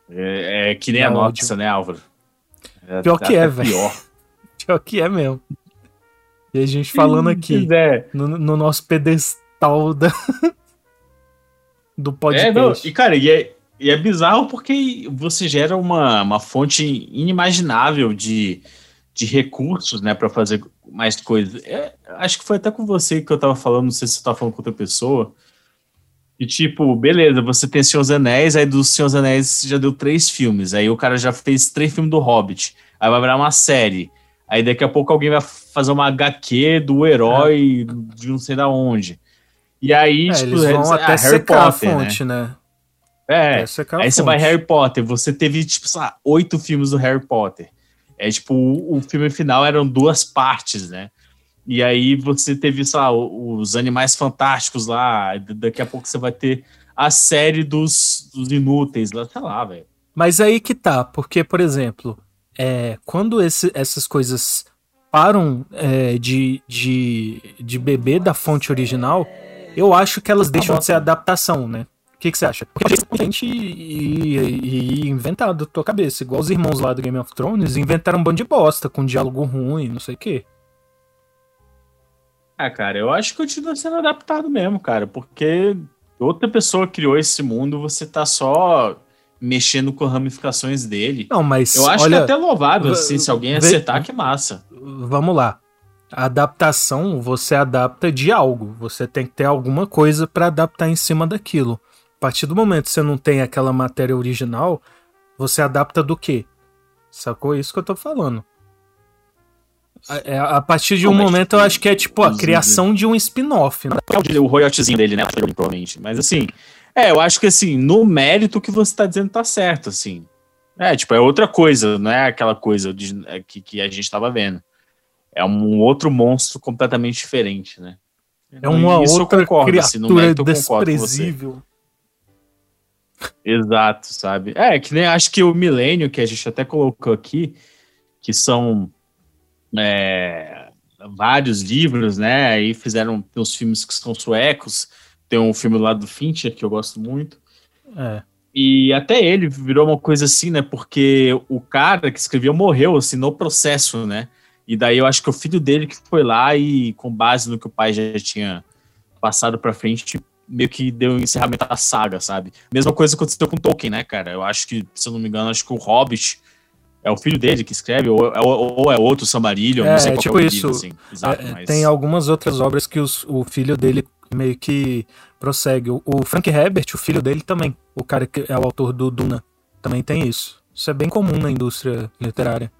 É, é que nem Dá a ódio. nossa, né, Álvaro? É Pior que é, velho. Pior. Pior que é mesmo. E a gente falando aqui, é. no, no nosso pedestal da... do É, podcast. não, e cara, e é, e é bizarro porque você gera uma, uma fonte inimaginável de, de recursos, né, pra fazer mais coisas. É, acho que foi até com você que eu tava falando, não sei se você tava falando com outra pessoa. E tipo, beleza, você tem Senhor dos Anéis, aí dos Senhor dos Anéis você já deu três filmes, aí o cara já fez três filmes do Hobbit, aí vai virar uma série. Aí daqui a pouco alguém vai fazer uma HQ do herói de não sei da onde. E aí, É, tipo, eles vão ah, até Harry secar Potter, a né? fonte, né? É, Até secar a aí você vai fonte. Harry Potter, você teve, tipo, sei lá, oito filmes do Harry Potter. É tipo, o, o filme final eram duas partes, né? E aí você teve, sei lá, os Animais Fantásticos lá, daqui a pouco você vai ter a série dos, dos Inúteis lá, sei lá, velho. Mas aí que tá, porque, por exemplo, é, quando esse- essas coisas param é, de, de, de beber da fonte original, eu acho que elas deixam de ser adaptação, né? O que, que você acha? Porque a gente e, e, e inventar da tua cabeça, igual os irmãos lá do Game of Thrones, inventaram um bando de bosta, com diálogo ruim, não sei o quê. Ah, cara, eu acho que continua sendo adaptado mesmo, cara, porque outra pessoa criou esse mundo, você tá só mexendo com ramificações dele. Não, mas Eu acho olha, que é até louvável, assim, se alguém acertar, que massa. vamos lá. A adaptação, você adapta de algo. Você tem que ter alguma coisa pra adaptar em cima daquilo. A partir do momento que você não tem aquela matéria original, você adapta do quê? Sacou? É Isso que eu tô falando. A, é, a partir de um momento, eu acho que é tipo a criação de um spin-off. Né? o royaltyzinho dele, né? Provavelmente. Mas assim, é, eu acho que assim, no mérito que você tá dizendo tá certo, assim. É, tipo, é outra coisa, não é aquela coisa de- é, que, que a gente tava vendo. É um outro monstro completamente diferente, né? É uma Isso eu outra concordo, assim, no criatura mérito desprezível. Exato, sabe? É, que nem acho que o Milênio, que a gente até colocou aqui, que são é, vários livros, né? Aí fizeram uns filmes que são suecos, tem um filme lá do Fincher que eu gosto muito. É. E até ele virou uma coisa assim, né? Porque o cara que escreveu morreu, assim, no processo, né? E daí eu acho que o filho dele que foi lá e, com base no que o pai já tinha passado pra frente, meio que deu um encerramento à saga, sabe? Mesma coisa aconteceu com Tolkien, né, cara? Eu acho que, se eu não me engano, acho que o Hobbit é o filho dele que escreve, ou, ou- ou é outro Silmarillion, É, não sei qual tipo é o isso. livro, assim. Exato, É, mas... Tem algumas outras obras que os- o filho dele meio que prossegue. O, o Frank Herbert, o filho dele também, o cara que é o autor do Duna, também tem isso. Isso é bem comum na indústria literária.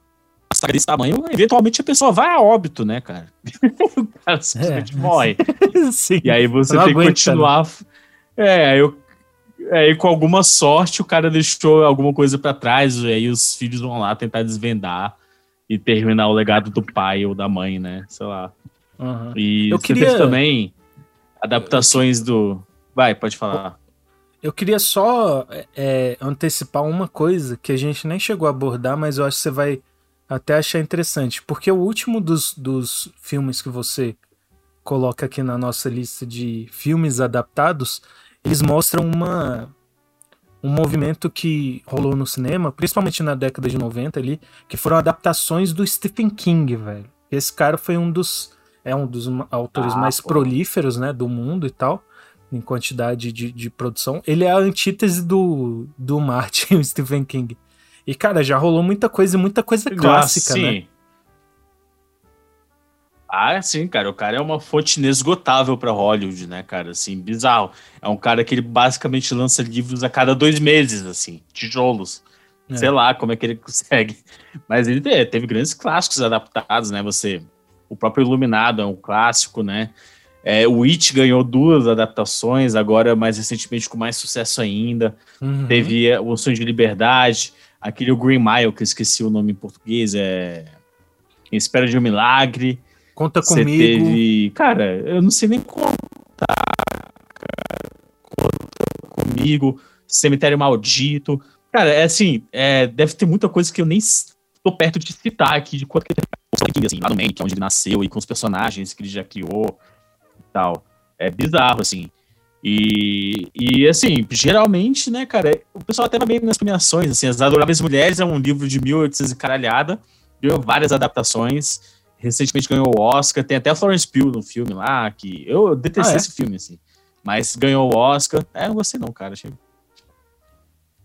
saga desse tamanho, eventualmente a pessoa vai a óbito, né, cara? o cara simplesmente É. morre. Sim. E aí você tem que continuar. É, aí eu. Aí, com alguma sorte, o cara deixou alguma coisa pra trás, e aí os filhos vão lá tentar desvendar e terminar o legado do pai ou da mãe, né? Sei lá. Aham. E Eu queria- também adaptações do. Vai, pode falar. Eu queria só é, antecipar uma coisa que a gente nem chegou a abordar, mas eu acho que você vai até achar interessante. Porque o último dos, dos filmes que você coloca aqui na nossa lista de filmes adaptados, eles mostram uma um movimento que rolou no cinema, principalmente na década de 90 ali, que foram adaptações do Stephen King, velho. Esse cara foi um dos é um dos autores Ah, mais pô. prolíferos, né, do mundo e tal, em quantidade de, de produção. Ele é a antítese do, do Martin, o Stephen King. E, cara, já rolou muita coisa, e muita coisa clássica, Ah, sim. né? Ah, sim, cara. O cara é uma fonte inesgotável pra Hollywood, né, cara? Assim, bizarro. É um cara que ele basicamente lança livros a cada dois meses, assim, tijolos. É. Sei lá como é que ele consegue. Mas ele te- teve grandes clássicos adaptados, né? Você. O próprio Iluminado é um clássico, né? É, o It ganhou duas adaptações, agora mais recentemente com mais sucesso ainda. Uhum. Teve é, O Sonho de Liberdade, aquele o Green Mile, que eu esqueci o nome em português, é. Em Espera de um Milagre. Conta Você comigo. teve. Cara, eu não sei nem contar. Cara. Conta comigo. Cemitério Maldito. Cara, é assim, é, deve ter muita coisa que eu nem tô perto de citar aqui, de quanto que assim, lá no Maine, que é onde ele nasceu, e com os personagens que ele já criou e tal. É bizarro, assim. E, e assim, geralmente, né, cara, é- o pessoal até vai bem nas premiações, assim, As Adoráveis Mulheres é um livro de 1800 e caralhada, ganhou várias adaptações, recentemente ganhou o Oscar, tem até a Florence Pugh no filme lá, que eu detestei Ah, é? esse filme, assim, mas ganhou o Oscar, é, não gostei não, cara, achei...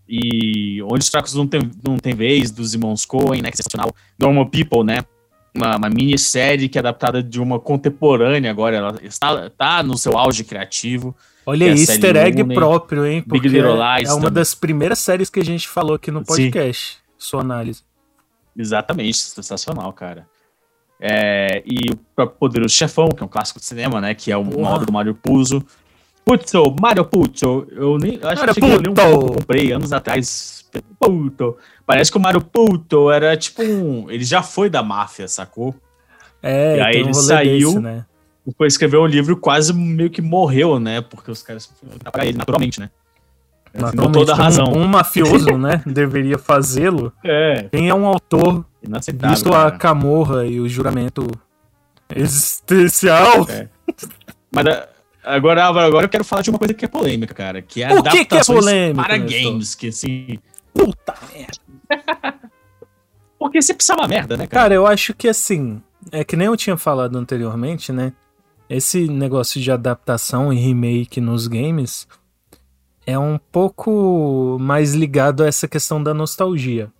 E Onde os Fracos Não Tem, não tem Vez, dos irmãos Coen, né, que é sensacional, Normal People, né, uma, uma minissérie que é adaptada de uma contemporânea agora, ela está tá no seu auge criativo, Olha é aí, série easter egg próprio, hein? Big Little é Lies uma também. das primeiras séries que a gente falou aqui no Sim. podcast. Sua análise. Exatamente, sensacional, cara. É, e o próprio Poderoso Chefão, que é um clássico de cinema, né? Que é uma Porra. obra do Mario Puzo. Puzo, Mario Puzo. Eu nem. Eu acho Mario que eu li um pouco, eu comprei anos atrás. Puto. Parece que o Mario Puto era tipo um. Ele já foi da máfia, sacou? É, E aí um ele saiu- desse, né? Depois escreveu um livro quase meio que morreu, né? Porque os caras pra ele naturalmente, né? Com toda a razão. Um, mafioso, né? Deveria fazê-lo. É, Quem é um autor, visto a cara. camorra e o juramento existencial. É. Mas a- agora, Álvaro, agora eu quero falar de uma coisa que é polêmica, cara. Que é O que que é polêmico, para games. Que assim. Puta merda. Porque sempre sai uma merda, né, cara? Cara, eu acho que assim, é que nem eu tinha falado anteriormente, né? Esse negócio de adaptação e remake nos games é um pouco mais ligado a essa questão da nostalgia.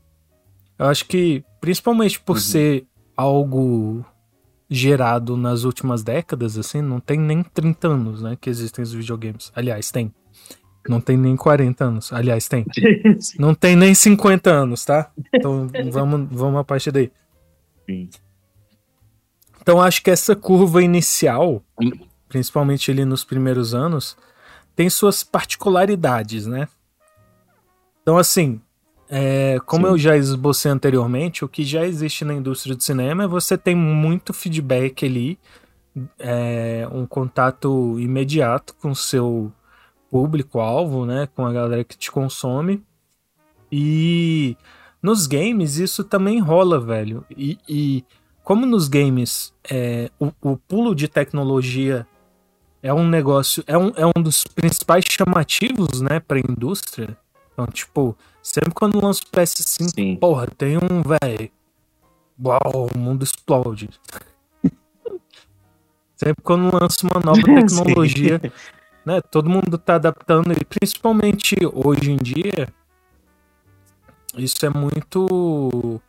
Eu acho que, principalmente por Uhum. ser algo gerado nas últimas décadas, assim, não tem nem 30 anos, né, que existem os videogames. Aliás, tem. Não tem nem 40 anos. Aliás, tem. Não tem nem 50 anos, tá? Então vamos, vamos a partir daí. Sim. Então acho que essa curva inicial, Hum. principalmente ali nos primeiros anos, tem suas particularidades, né? Então assim, é, como Sim. eu já esbocei anteriormente, o que já existe na indústria do cinema é você tem muito feedback ali é, um contato imediato com o seu público-alvo, né? Com a galera que te consome. E nos games isso também rola, velho. E, e como nos games é, o, o, pulo de tecnologia é um negócio, é um, é um dos principais chamativos, né, pra indústria. Então, tipo, sempre quando lança o PS5, Sim. porra, tem um, velho. Uau, o mundo explode. sempre quando lança uma nova tecnologia, né, todo mundo tá adaptando, e principalmente hoje em dia, isso é muito.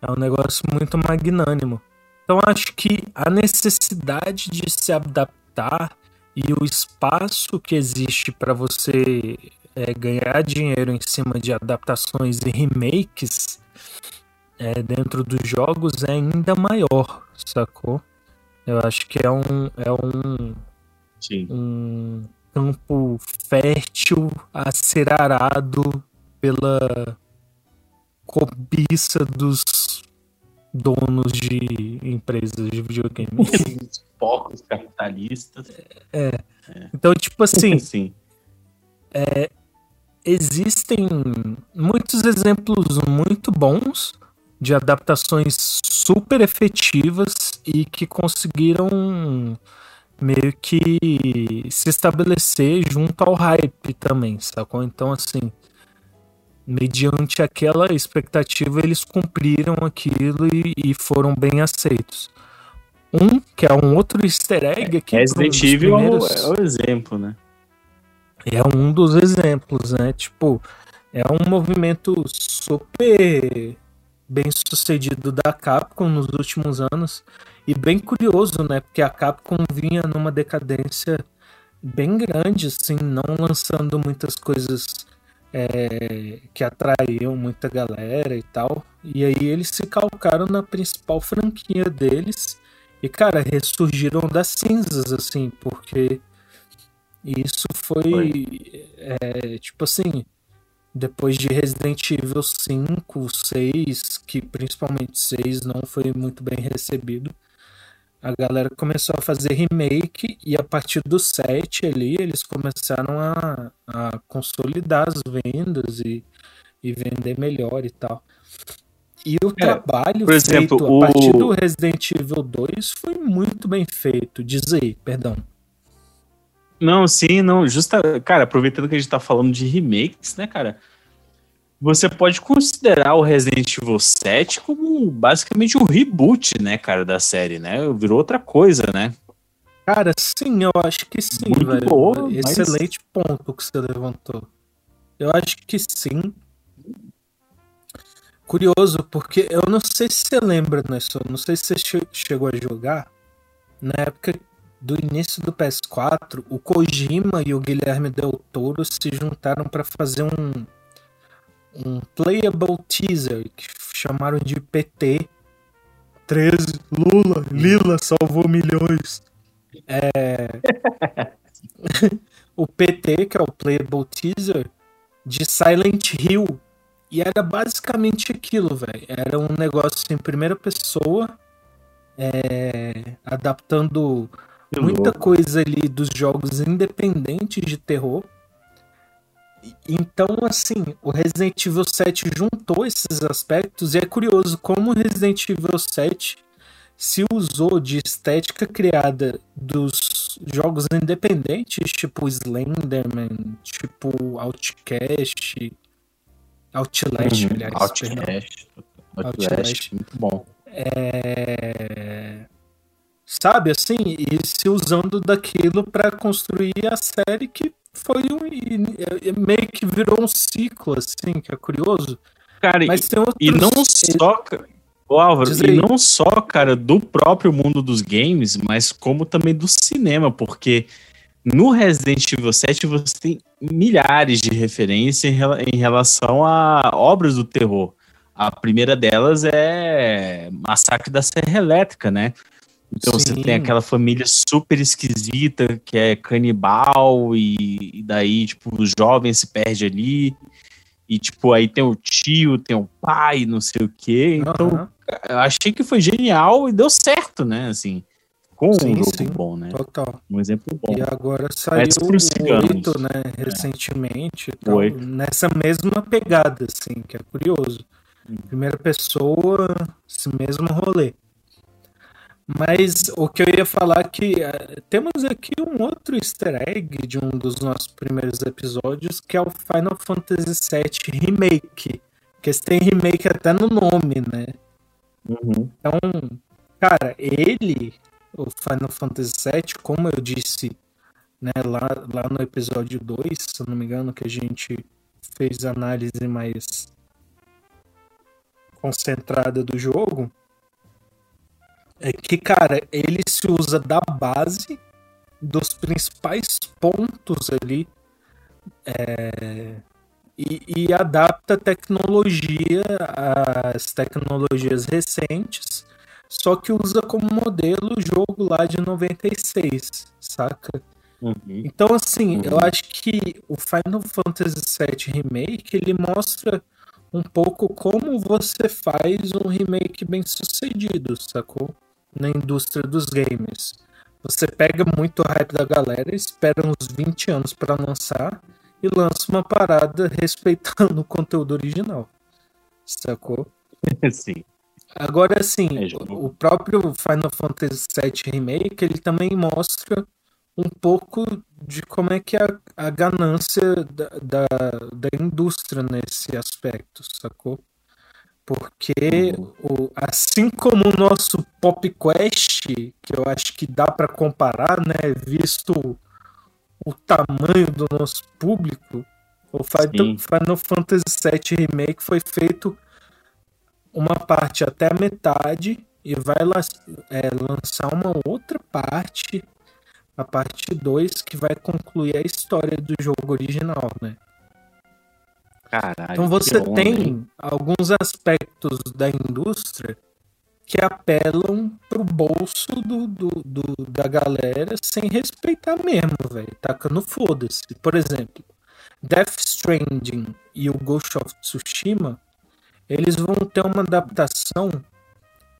É um negócio muito magnânimo. Então acho que a necessidade de se adaptar e o espaço que existe para você é, ganhar dinheiro em cima de adaptações e remakes é, dentro dos jogos é ainda maior, sacou? Eu acho que é um, é um, Sim. um campo fértil a ser arado pela cobiça dos donos de empresas de videogame. Os porcos capitalistas. É. Então, tipo assim, Sim. Existem muitos exemplos muito bons de adaptações super efetivas e que conseguiram meio que se estabelecer junto ao hype também, sacou? Então, assim, mediante aquela expectativa, eles cumpriram aquilo e, e foram bem aceitos. Um, que é um outro easter egg aqui. Resident dos Evil é o- primeiros- é o exemplo, né? É um dos exemplos, né? Tipo, é um movimento super bem sucedido da Capcom nos últimos anos e bem curioso, né? Porque a Capcom vinha numa decadência bem grande, assim, não lançando muitas coisas é, que atraíam muita galera e tal. E aí eles se calcaram na principal franquia deles e, cara, ressurgiram das cinzas, assim, porque isso foi, é, tipo assim, depois de Resident Evil 5, 6, que principalmente 6 não foi muito bem recebido, a galera começou a fazer remake e a partir do 7 ali eles começaram a, a consolidar as vendas e, e vender melhor e tal. E o trabalho por exemplo, feito o- a partir do Resident Evil 2 foi muito bem feito. Diz aí, perdão. Não, sim, não. Justa, cara, aproveitando que a gente tá falando de remakes, né, cara? Você pode considerar o Resident Evil 7 como basicamente um reboot, né, cara, da série, né? Virou outra coisa, né? Cara, sim, eu acho que sim, Muito velho. boa, mas- Excelente ponto que você levantou. Eu acho que sim. Curioso, porque eu não sei se você lembra, né, não sei se você che- chegou a jogar. Na época do início do PS4, o Kojima e o Guilherme Del Toro se juntaram para fazer um, um playable teaser que chamaram de PT 13 Lula, Lila salvou milhões. É... o PT, que é o Playable Teaser, de Silent Hill. E era basicamente aquilo, velho. Era um negócio em primeira pessoa, é, adaptando Que muita louco. coisa ali dos jogos independentes de terror. Então, assim, o Resident Evil 7 juntou esses aspectos e é curioso como o Resident Evil 7 se usou de estética criada dos jogos independentes, tipo Slenderman, tipo Outcast, Outlast, Uhum. aliás. Outlast. Outlast, muito bom. É... Sabe, assim, e se usando daquilo pra construir a série que foi um. meio que virou um ciclo, assim, que é curioso. Cara, e- Mas tem outros. E não só, Ô, Álvaro, Diz e aí. não só, cara, do próprio mundo dos games, mas como também do cinema, porque no Resident Evil 7 você tem milhares de referências em relação a obras do terror. A primeira delas é Massacre da Serra Elétrica, né? Então você Sim. tem aquela família super esquisita que é canibal e, e daí, tipo, os jovens se perdem ali. E, tipo, aí tem o tio, tem o pai, não sei o quê. Então, eu achei que foi genial e deu certo, né? Assim, com Sim, um jogo sim. bom, né? Total. Um exemplo bom. E agora saiu o ciganos. 8, né, recentemente, e tal, nessa mesma pegada, assim, que é curioso. Hum. Primeira pessoa, esse mesmo rolê. Mas o que eu ia falar é que eh, temos aqui um outro easter egg de um dos nossos primeiros episódios, que é o Final Fantasy VII Remake. Que esse tem remake até no nome, né? Uhum. Então, cara, ele, o Final Fantasy VII, como eu disse né, lá, lá no episódio 2, se não me engano, que a gente fez análise mais concentrada do jogo, é que, cara, ele se usa da base dos principais pontos ali é, e, e adapta a tecnologia às tecnologias recentes, só que usa como modelo o jogo lá de 96, saca? Uhum. Então, assim, Uhum. eu acho que o Final Fantasy VII Remake, ele mostra um pouco como você faz um remake bem sucedido, sacou? Na indústria dos games. Você pega muito o hype da galera, espera uns 20 anos pra lançar e lança uma parada respeitando o conteúdo original. Sacou? Sim. Agora sim, É, o próprio Final Fantasy VII Remake, ele também mostra um pouco de como é que é a, a ganância da, da, da indústria nesse aspecto, sacou? Porque o, assim como o nosso Pop Quest, que eu acho que dá pra comparar, né, visto o, tamanho do nosso público, o Final, Sim. Final Fantasy VII Remake foi feito uma parte até a metade e vai é, lançar uma outra parte, a parte 2, que vai concluir a história do jogo original, né? Caralho. Então você onda, tem hein? alguns aspectos da indústria que apelam pro bolso do, do- do- da galera sem respeitar mesmo, velho. Taca no foda-se. Por exemplo, Death Stranding e o Ghost of Tsushima, eles vão ter uma adaptação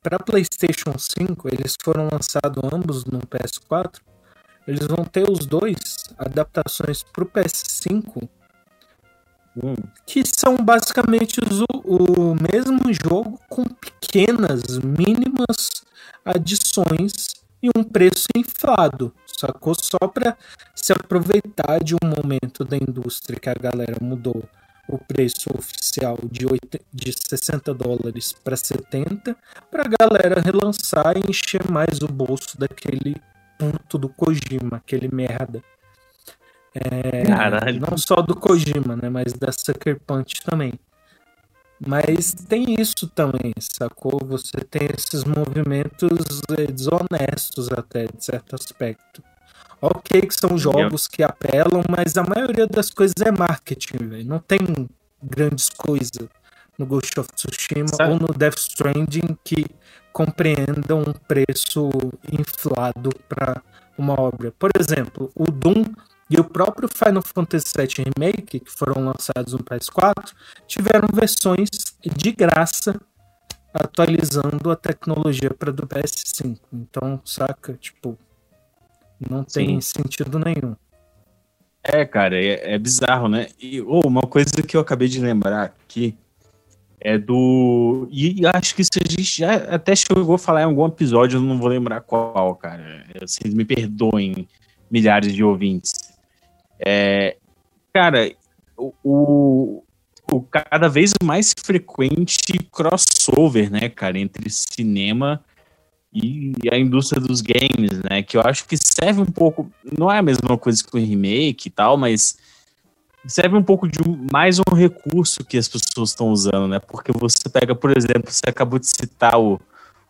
para PlayStation 5. Eles foram lançados ambos no PS4. Eles vão ter os dois adaptações para o PS5 Hum, que são basicamente o, mesmo jogo com pequenas, mínimas adições e um preço inflado, sacou? Só para se aproveitar de um momento da indústria que a galera mudou o preço oficial de, 8, de 60 dólares para 70, para a galera relançar e encher mais o bolso daquele puto do Kojima, aquele merda. É, Caralho. Não só do Kojima, né? Mas da Sucker Punch também. Mas tem isso também, sacou? Você tem esses movimentos eh, desonestos até, de certo aspecto. Ok que são jogos que apelam, mas a maioria das coisas é marketing, velho. Não tem grandes coisas no Ghost of Tsushima Sabe- ou no Death Stranding que compreendam um preço inflado para uma obra. Por exemplo, o Doom e o próprio Final Fantasy VII Remake, que foram lançados no PS4, tiveram versões de graça atualizando a tecnologia para do PS5. Então, saca? Tipo, não tem sentido nenhum. É, cara, é, é bizarro, né? E ô, uma coisa que eu acabei de lembrar aqui é do. E acho que isso a gente já até chegou a falar em algum episódio, eu não vou lembrar qual, cara. Vocês me perdoem, milhares de ouvintes. É, cara, o, o, cada vez mais frequente crossover, né, cara, entre cinema e a indústria dos games, né? Que eu acho que serve um pouco. Não é a mesma coisa que o remake e tal, mas serve um pouco de mais um recurso que as pessoas estão usando, né? Porque você pega, por exemplo, você acabou de citar o,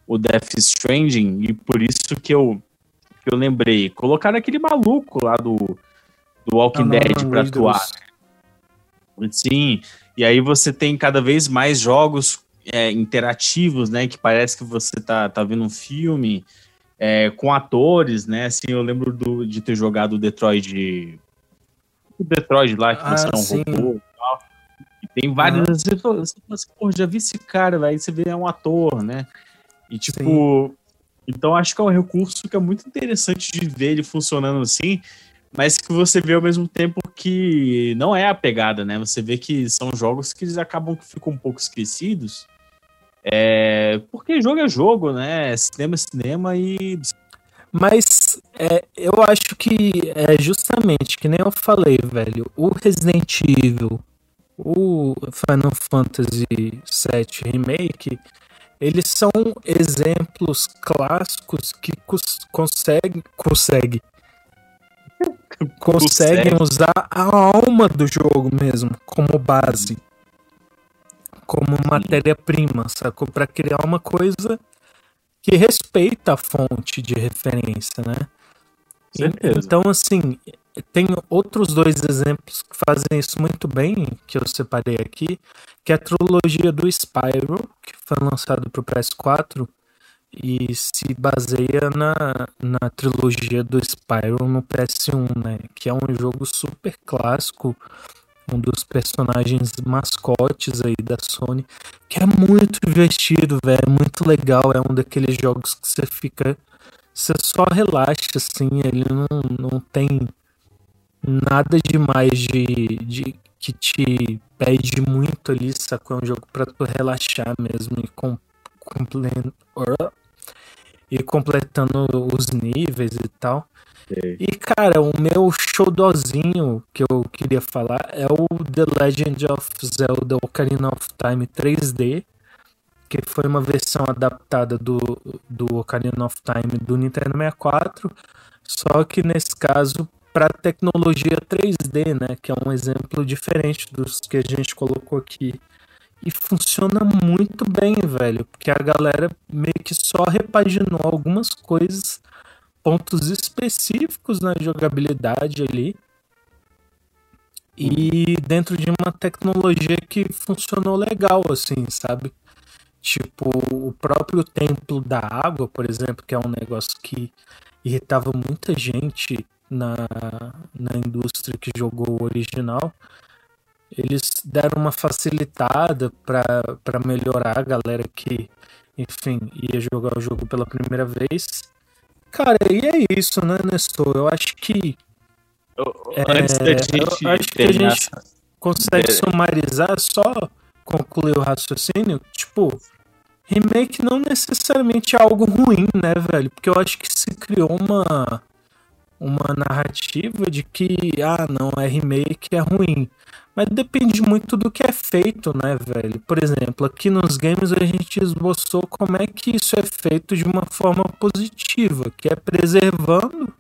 o Death Stranding, e por isso que eu, que eu lembrei. Colocaram aquele maluco lá do, do Walking Não, não, Dead Windows. atuar. Sim, e aí você tem cada vez mais jogos é, interativos, né? Que parece que você tá, tá vendo um filme é, com atores, né? Assim, eu lembro do- de ter jogado o Detroit. O Detroit lá, que Ah, você é um sim. robô e tal. E tem vários. Você fala, você assim, pô, já vi esse cara, velho. Você vê é um ator, né? E tipo. Então acho que é um recurso que é muito interessante de ver ele funcionando assim, mas que você vê ao mesmo tempo que não é a pegada, né? Você vê que são jogos que eles acabam que ficam um pouco esquecidos. É, porque jogo é jogo, né? Cinema é cinema e Mas é, eu acho que é justamente, que nem eu falei, velho, o Resident Evil, o Final Fantasy VII Remake, eles são exemplos clássicos que cons conseguem consegue, conseguem usar a alma do jogo mesmo como base, como matéria-prima, sacou? Para criar uma coisa que respeita a fonte de referência, né? Certeza. Então, assim, tem outros dois exemplos que fazem isso muito bem, que eu separei aqui, que é a trilogia do Spyro, que foi lançado para o PS4 e se baseia na, na trilogia do Spyro no PS1, né? Que é um jogo super clássico, um dos personagens mascotes aí da Sony, que é muito divertido, velho, é muito legal, é um daqueles jogos que você fica você só relaxa, assim, ele não, não tem nada demais de, de que te pede muito ali, sacou? É um jogo pra tu relaxar mesmo e, com, comple, e completando os níveis e tal. Sei. E cara, o meu showdozinho que eu queria falar é o The Legend of Zelda Ocarina of Time 3D, que foi uma versão adaptada do, do Ocarina of Time do Nintendo 64, só que nesse caso para tecnologia 3D, né, que é um exemplo diferente dos que a gente colocou aqui. E funciona muito bem, velho, porque a galera meio que só repaginou algumas coisas, pontos específicos na jogabilidade ali. E dentro de uma tecnologia que funcionou legal, assim, sabe? Tipo, o próprio templo da água, por exemplo, que é um negócio que irritava muita gente na, na indústria que jogou o original. Eles deram uma facilitada para melhorar a galera que, enfim, ia jogar o jogo pela primeira vez. Cara, e é isso, né, Nestor? Eu acho que. É, Antes da gente eu acho que a gente consegue É. sumarizar, só concluir o raciocínio. Tipo, remake não necessariamente é algo ruim, né, velho? Porque eu acho que se criou uma uma narrativa de que, ah, não, é remake, é ruim. Mas depende muito do que é feito, né, velho? Por exemplo, aqui nos games a gente esboçou como é que isso é feito de uma forma positiva, que é preservando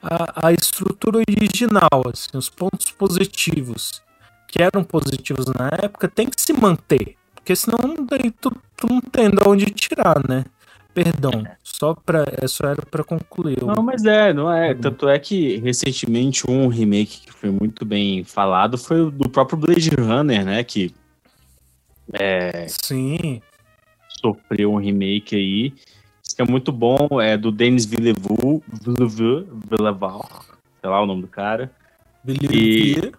a, a estrutura original, assim, os pontos positivos que eram positivos na época tem que se manter, porque senão daí tu, tu não tem de onde tirar, né? Perdão, só para só era para concluir. Não, mas é, não é. Tanto é que recentemente um remake que foi muito bem falado foi o do próprio Blade Runner, né? Que é, Sim, sofreu um remake aí. Isso que é muito bom, é do Denis Villeneuve, Villeneuve, Villeneuve, sei lá o nome do cara. Believe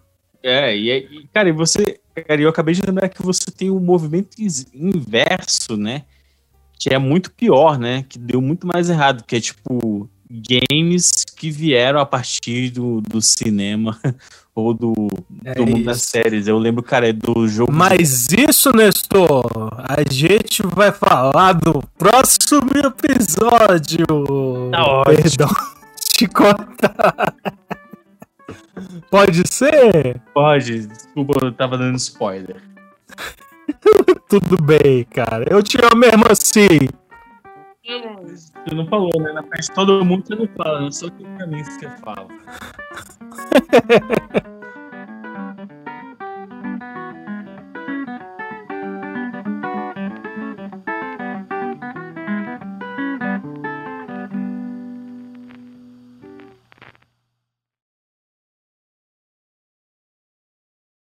É, e, aí, e, cara, e você, cara, eu acabei de lembrar que você tem um movimento inverso, né? Que é muito pior, né? Que deu muito mais errado, que é tipo games que vieram a partir do, do cinema ou do, É do mundo das séries. Eu lembro, cara, é do jogo. Mas isso, Nestor, a gente vai falar do próximo episódio. Tá ótimo. Perdão, te cortar. Pode ser? Pode, desculpa, eu tava dando spoiler. Tudo bem, cara. Eu te amo mesmo assim. Você não falou, né? Na frente de todo mundo você não fala, né? Só que pra mim você fala.